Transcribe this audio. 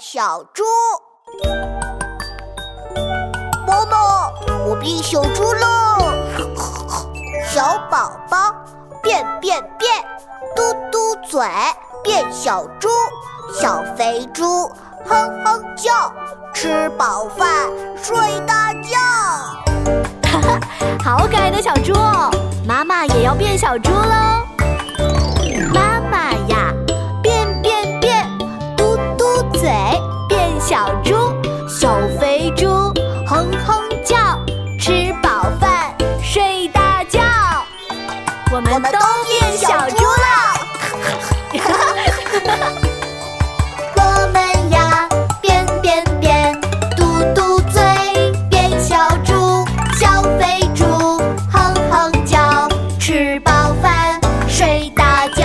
小猪。妈妈，我变小猪了。小宝宝变变变，嘟嘟嘴变小猪。小肥猪哼哼叫，吃饱饭睡大觉。哈哈，好可爱的小猪哦！妈妈也要变小猪喽。嘴变小猪小肥猪哼哼叫吃饱饭睡大觉。我们都变小猪了。我们呀变变变嘟嘟嘴变小猪小肥猪哼哼叫吃饱饭睡大觉。